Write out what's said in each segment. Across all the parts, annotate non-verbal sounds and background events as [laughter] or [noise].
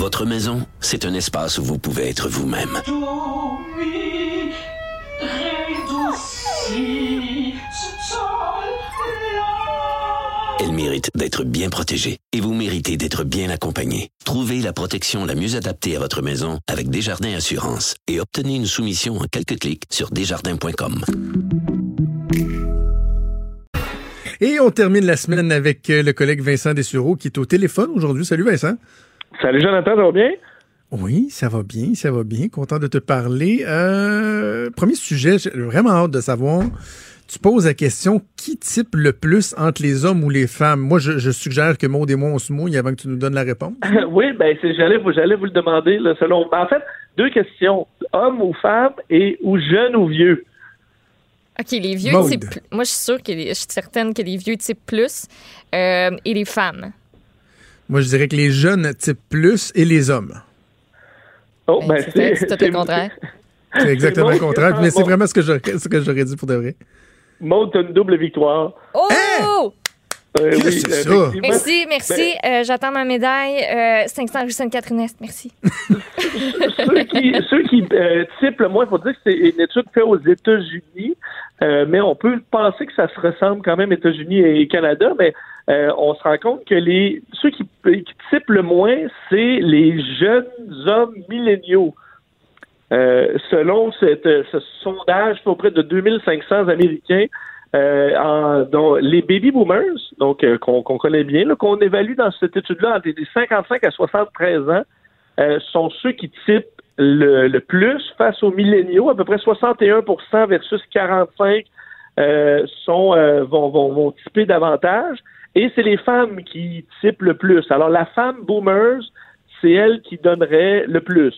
Votre maison, c'est un espace où vous pouvez être vous-même. Elle mérite d'être bien protégée et vous méritez d'être bien accompagnée. Trouvez la protection la mieux adaptée à votre maison avec Desjardins Assurance et obtenez une soumission en quelques clics sur desjardins.com. Et on termine la semaine avec euh, le collègue Vincent Dessureau qui est au téléphone aujourd'hui. Salut Vincent. Salut Jonathan, ça va bien? Oui, ça va bien, ça va bien. Content de te parler. Euh, premier sujet, j'ai vraiment hâte de savoir tu poses la question qui type le plus entre les hommes ou les femmes? Moi, je, suggère que Maud et moi, on se mouille avant que tu nous donnes la réponse. [laughs] oui, ben j'allais vous le demander, selon. Ben, en fait, deux questions. Homme ou femme et ou jeune ou vieux? OK, les vieux typent. Moi, je suis sûre que je suis certaine que les vieux typent plus euh, et les femmes. Moi, je dirais que les jeunes typent plus et les hommes. Oh, ben, ben c'est tout le contraire. C'est exactement le contraire, mais c'est vraiment ce que j'aurais dit pour de vrai. Maud, une double victoire. Oh! Hein? Euh, oui, ça? Merci, merci. Ben- euh, j'attends ma médaille. Euh, 500 rue Sainte-Catherine-Est. Merci. [laughs] ceux qui, ceux qui euh, typent le moins, il faut dire que c'est une étude faite aux États-Unis, euh, mais on peut penser que ça se ressemble quand même États-Unis et Canada, mais on se rend compte que les ceux qui, typent le moins, c'est les jeunes hommes milléniaux. Euh, selon ce sondage auprès de 2500 Américains, euh, dont les baby boomers, donc euh, qu'on connaît bien, qu'on évalue dans cette étude-là entre les 55 à 73 ans, sont ceux qui typent le, le, plus face aux milléniaux, à peu près 61% versus 45 sont vont, vont, vont typer davantage. Et c'est les femmes qui typent le plus. Alors la femme boomers, c'est elle qui donnerait le plus.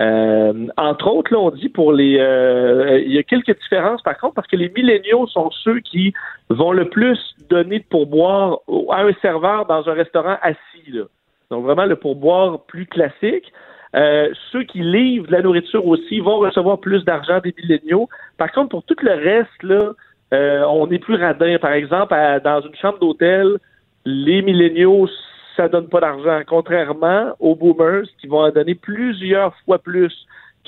Euh, entre autres, là, on dit pour les, euh, il y a quelques différences par contre parce que les milléniaux sont ceux qui vont le plus donner de pourboire à un serveur dans un restaurant assis. Là. Donc vraiment le pourboire plus classique. Euh, ceux qui livrent de la nourriture aussi vont recevoir plus d'argent des milléniaux. Par contre, pour tout le reste, là, on est plus radin. Par exemple, dans une chambre d'hôtel, les milléniaux ça donne pas d'argent, contrairement aux boomers qui vont en donner plusieurs fois plus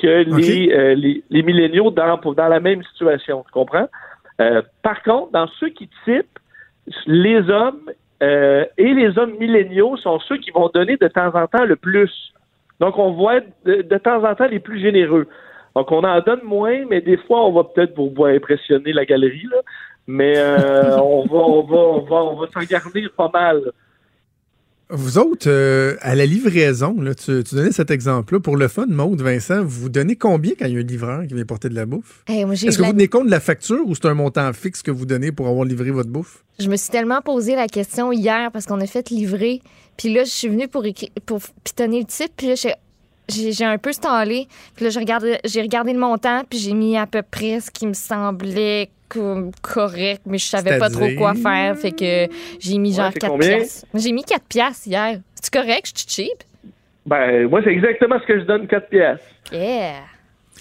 que les, euh, les, les, milléniaux dans, dans la même situation. Tu comprends? Euh, par contre, dans ceux qui typent, les hommes euh, et les hommes milléniaux sont ceux qui vont donner de temps en temps le plus. Donc, on voit de, de temps en temps les plus généreux. Donc, on en donne moins, mais des fois, on va peut-être pour impressionner la galerie, là. mais [laughs] on va, on va, on va, on va s'en garder pas mal. Vous autres, euh, à la livraison, là, tu, tu, donnais cet exemple-là. Pour le fun, Maude, Vincent, vous donnez combien quand il y a un livreur qui vient porter de la bouffe? Est-ce que vous tenez compte de la facture ou c'est un montant fixe que vous donnez pour avoir livré votre bouffe? Je me suis tellement posé la question hier parce qu'on a fait livrer. Puis là, je suis venue pour, pour pitonner le titre. Puis là, j'ai un peu stallé. Puis là, j'ai regardé, regardé le montant. Puis j'ai mis à peu près ce qui me semblait correct, mais je savais pas trop quoi faire. Fait que j'ai mis genre 4 piastres. J'ai mis 4 piastres hier. C'est correct? Je suis cheap? Ben, moi, c'est exactement ce que je donne 4 piastres. Yeah.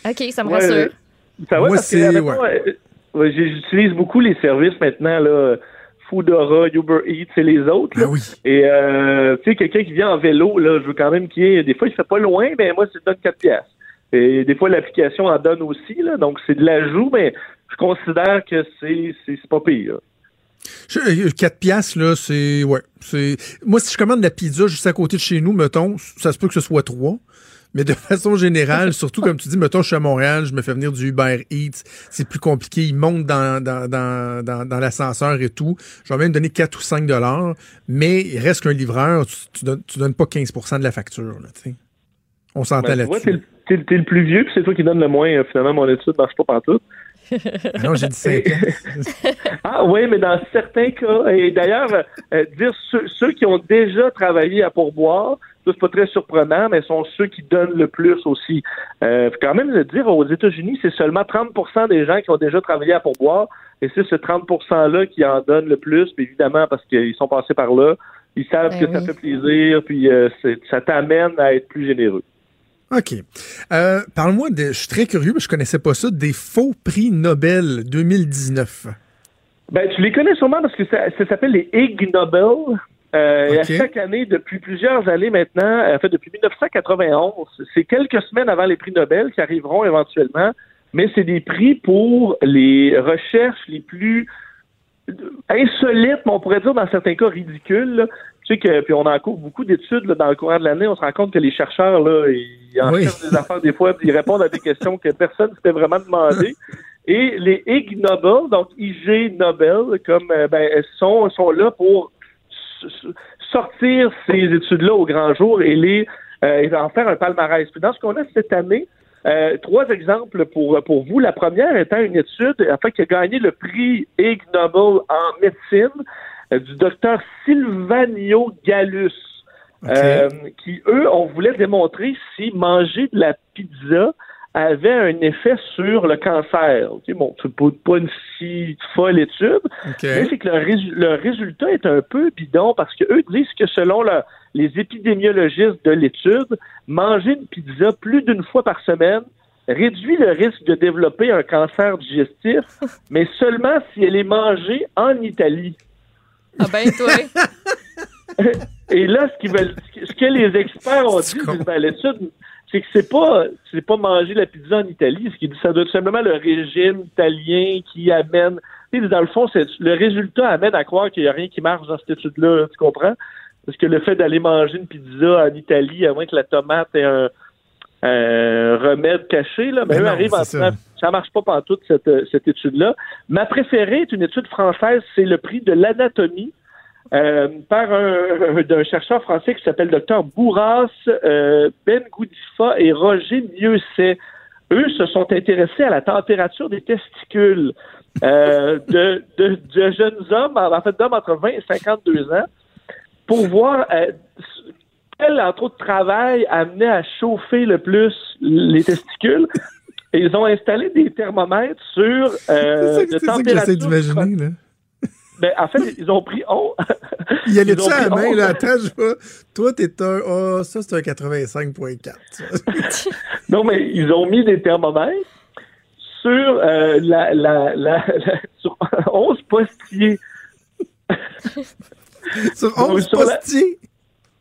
OK, ça me rassure. Ça va, moi, c'est... Ouais. J'utilise beaucoup les services maintenant, là. Foodora, Uber Eats et les autres. Ben oui. Et euh, tu sais, quelqu'un qui vient en vélo, là, je veux quand même qu'il y ait. Des fois, il fait pas loin, mais moi, je donne 4 piastres. Et des fois, l'application en donne aussi, là, donc c'est de l'ajout, mais je considère que c'est, c'est, pas pire. 4 euh, piastres, là, c'est. Ouais. C'est. Moi, si je commande la pizza juste à côté de chez nous, mettons, ça se peut que ce soit 3. Mais de [laughs] façon générale, surtout comme tu dis, mettons, je suis à Montréal, je me fais venir du Uber Eats, c'est plus compliqué, ils montent dans, dans, dans, dans, dans l'ascenseur et tout. Je vais même donner 4 ou 5 dollars, mais il reste qu'un livreur, tu, tu, donnes, tu donnes pas 15% de la facture, là, tu sais. On s'entend ben, là-dessus. T'es, t'es, le plus vieux, puis c'est toi qui donne le moins, euh, finalement, mon étude marche pas partout. Ah non, j'ai dit 5 [laughs] ah oui, mais dans certains cas, et d'ailleurs, euh, dire ceux, qui ont déjà travaillé à pourboire, c'est pas très surprenant, mais sont ceux qui donnent le plus aussi. Euh, quand même de dire aux États-Unis, c'est seulement 30% des gens qui ont déjà travaillé à pourboire, et c'est ce 30 %-là qui en donne le plus, puis évidemment parce qu'ils sont passés par là, ils savent ben que ça fait plaisir, puis euh, ça t'amène à être plus généreux. OK. Euh, Parle-moi de. Je suis très curieux, mais je connaissais pas ça, des faux prix Nobel 2019. Ben, tu les connais sûrement parce que ça, ça s'appelle les Ig Nobel. Euh, Ok. Chaque année, depuis plusieurs années maintenant, en fait depuis 1991, c'est quelques semaines avant les prix Nobel qui arriveront éventuellement, mais c'est des prix pour les recherches les plus insolites, mais on pourrait dire dans certains cas ridicules. Sais que, puis on en court beaucoup d'études là, dans le courant de l'année, on se rend compte que les chercheurs, là, ils en Oui. des affaires des fois, puis ils répondent à des questions que personne ne s'était vraiment demandé. [laughs] Et les Ig Nobel, donc IG Nobel, comme euh, ben, elles sont, sont là pour sortir ces études-là au grand jour et les euh, et en faire un palmarès. Puis dans ce qu'on a cette année, euh, trois exemples pour, pour vous. La première étant une étude fait, qui a gagné le prix Ig Nobel en médecine du docteur Silvanio Gallus, euh, qui, eux, on voulait démontrer si manger de la pizza avait un effet sur le cancer. Ok, Bon, c'est pas, pas une si folle étude, mais c'est que le, résu- le résultat est un peu bidon parce que eux disent que selon le- les épidémiologistes de l'étude, manger une pizza plus d'une fois par semaine réduit le risque de développer un cancer digestif, [laughs] mais seulement si elle est mangée en Italie. Ah ben, toi. [laughs] Et là, ce, qu'ils veulent, ce que- les experts ont dit, C'est con. ben, l'étude, c'est que c'est pas, c'est pas manger la pizza en Italie. Ce qui dit, ça doit être simplement le régime italien qui amène. Dans le fond, c'est, le résultat amène à croire qu'il n'y a rien qui marche dans cette étude-là. Tu comprends? Parce que le fait d'aller manger une pizza en Italie, à moins que la tomate ait un, un remède caché, là, mais Ben eux non, arrivent en ça. marche pas pantoute, cette, cette étude-là. Ma préférée est une étude française, c'est le prix de l'anatomie euh, par un, d'un chercheur français qui s'appelle Dr Bourras, euh, Ben Goudifa et Roger Mieuxet. Eux se sont intéressés à la température des testicules euh, [laughs] de, de, de jeunes hommes, en fait d'hommes entre 20 et 52 ans, pour voir euh, quel, entre autres, travail amenait à chauffer le plus les testicules. Et ils ont installé des thermomètres sur [laughs] c'est euh, ça, de que- c'est ça que température. j'essaie d'imaginer, là. [laughs] Ben, en fait, ils ont pris on. [laughs] Il y allait tu à la main, là? Attends, je vois. Toi, t'es un. Ah, ça, c'est un 85.4. ça. Non, mais ils ont mis des thermomètres sur euh, la, la, la, la- sur 11 postiers. Sur Donc, 11 sur la- postiers?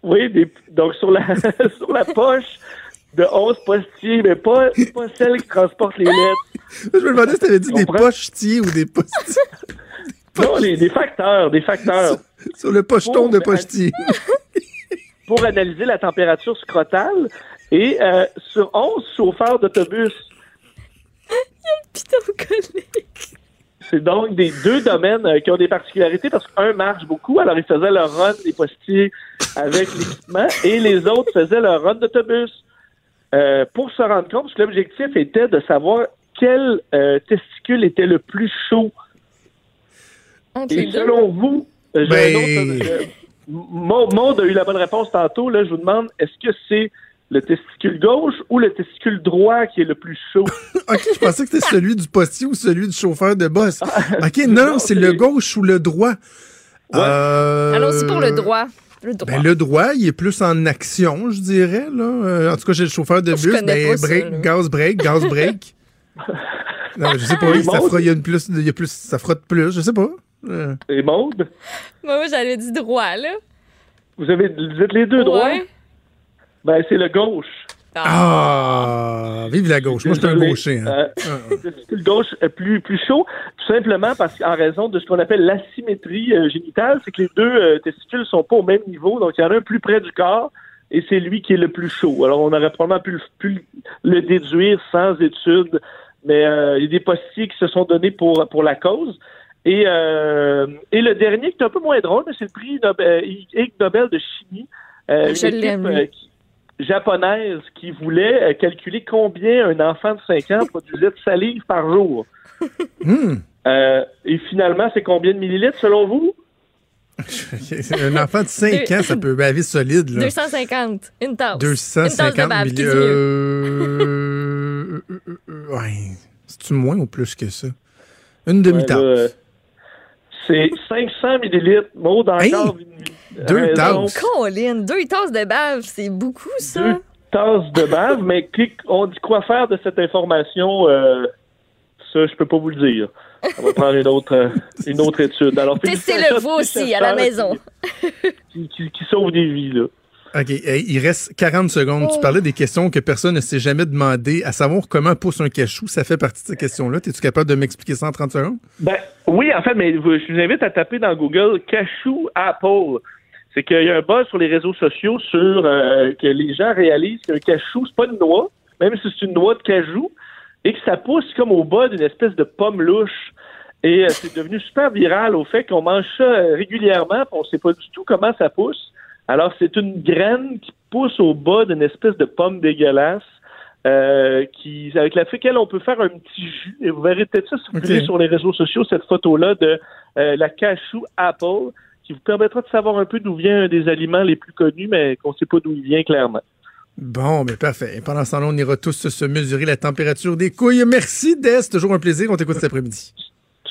Oui, des, donc sur la sur la poche de 11 postiers, mais pas, pas celle qui transporte les lettres. [laughs] Je me demandais si t'avais dit des pochetiers ou des postiers. [laughs] Non, les, des facteurs, des facteurs. Sur le pocheton de pochetier. [laughs] pour analyser la température scrotale et euh, sur 11 chauffeurs d'autobus. Putain, collé. C'est donc des deux domaines euh, qui ont des particularités parce qu'un marche beaucoup, alors ils faisaient leur run des postiers avec l'équipement et les autres faisaient leur run d'autobus. Euh, pour se rendre compte, parce que l'objectif était de savoir quel euh, testicule était le plus chaud. Entre Et selon vous, euh, j'ai Ben- un autre. euh, Maud Maud a eu la bonne réponse tantôt. Là, je vous demande, est-ce que c'est le testicule gauche ou le testicule droit qui est le plus chaud? [laughs] OK, je pensais que c'était celui du postier ou celui du chauffeur de boss. OK, non, non, c'est le gauche ou le droit. Euh, Allons-y pour le droit. Le droit. Ben, le droit, il est plus en action, je dirais. Là. Euh, en tout cas, j'ai le chauffeur de Je bus. Ben, break, gaz break, gaz break. [laughs] non, je sais pas, Les ça, fera, il y a une plus, il y a plus, ça frotte plus, je sais pas. Euh, Et Maude, Moi, moi, j'avais dit droit, là. vous, avez, vous êtes les deux droits? Ben, c'est le gauche. Ah, vive la gauche. Moi, je suis un gaucher. Hein. Euh, le testicule gauche est plus, plus chaud, tout simplement parce qu'en raison de ce qu'on appelle l'asymétrie euh, génitale, c'est que les deux euh, testicules sont pas au même niveau, donc il y en a un plus près du corps et c'est lui qui est le plus chaud. Alors on aurait probablement pu, le- pu le déduire sans étude, mais euh, il y a des postiers qui se sont donnés pour, pour la cause. Et, euh, et le dernier qui est un peu moins drôle, c'est le prix Nobel, Ig Nobel de chimie. Euh, une Je l'aime, équipe, euh, qui- japonaise qui voulait euh, calculer combien un enfant de 5 ans produisait de salive par jour. [laughs] Hmm. Euh, et finalement, c'est combien de millilitres selon vous? [laughs] un enfant de 5 ans, ça peut baver solide. Là. 250. Une tasse. Une tasse de 250 bave, qui dit milli- mieux? euh, ouais. C'est-tu moins ou plus que ça? Une demi-tasse. Ouais, c'est 500 millilitres. Maud encore. Hey! une- Deux tasses. Colin, deux tasses de bave, c'est beaucoup, ça. Deux tasses de bave, mais on dit quoi faire de cette information? euh, ça, je peux pas vous le dire. On va prendre une autre, euh, une autre étude. Alors, Testez-le vous aussi, à la maison. qui- qui, qui, qui sauvent des vies. Là. OK. Il reste 40 secondes. Tu parlais des questions que personne ne s'est jamais demandé, à savoir comment pousse un cachou. Ça fait partie de ces questions-là. Es-tu capable de m'expliquer ça en 30 secondes? Ben, oui, en fait, mais je vous invite à taper dans Google cachou Apple. C'est qu'il y a un buzz sur les réseaux sociaux sur euh, que les gens réalisent qu'un cachou, c'est pas une noix, même si c'est une noix de cajou, et que ça pousse comme au bas d'une espèce de pomme louche. Et euh, c'est devenu super viral au fait qu'on mange ça euh, régulièrement, on sait pas du tout comment ça pousse. Alors, c'est une graine qui pousse au bas d'une espèce de pomme dégueulasse. Euh, qui, avec laquelle on peut faire un petit jus. Et vous verrez peut-être ça circuler sur les réseaux sociaux, cette photo-là de euh, la cachou Apple, qui vous permettra de savoir un peu d'où vient un des aliments les plus connus, mais qu'on ne sait pas d'où il vient clairement. Bon, mais parfait. Et pendant ce temps-là, on ira tous se mesurer la température des couilles. Merci, Des. Toujours un plaisir. On t'écoute cet après-midi.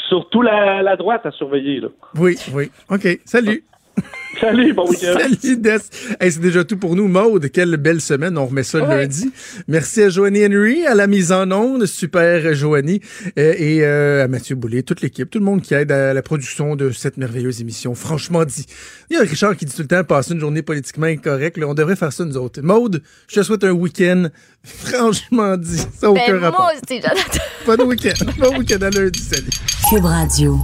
Surtout la, la droite à surveiller. Là. Oui, oui. OK. Salut. Salut, bon week-end. Salut, Des. c'est déjà tout pour nous. Maude, quelle belle semaine. On remet ça lundi. Merci à Joanie Henry, à la mise en onde. Super, Joanie. Euh, et euh, à Mathieu Boulay, toute l'équipe, tout le monde qui aide à la production de cette merveilleuse émission. Franchement dit. Il y a Richard qui dit tout le temps, passer une journée politiquement incorrecte. on devrait faire ça nous autres. Maude, je te souhaite un week-end. [laughs] Franchement dit. Ça n'a aucun ben, rapport. Moi aussi, Jonathan. Pas de week-end. Bon week-end à lundi. Salut. Cube Radio.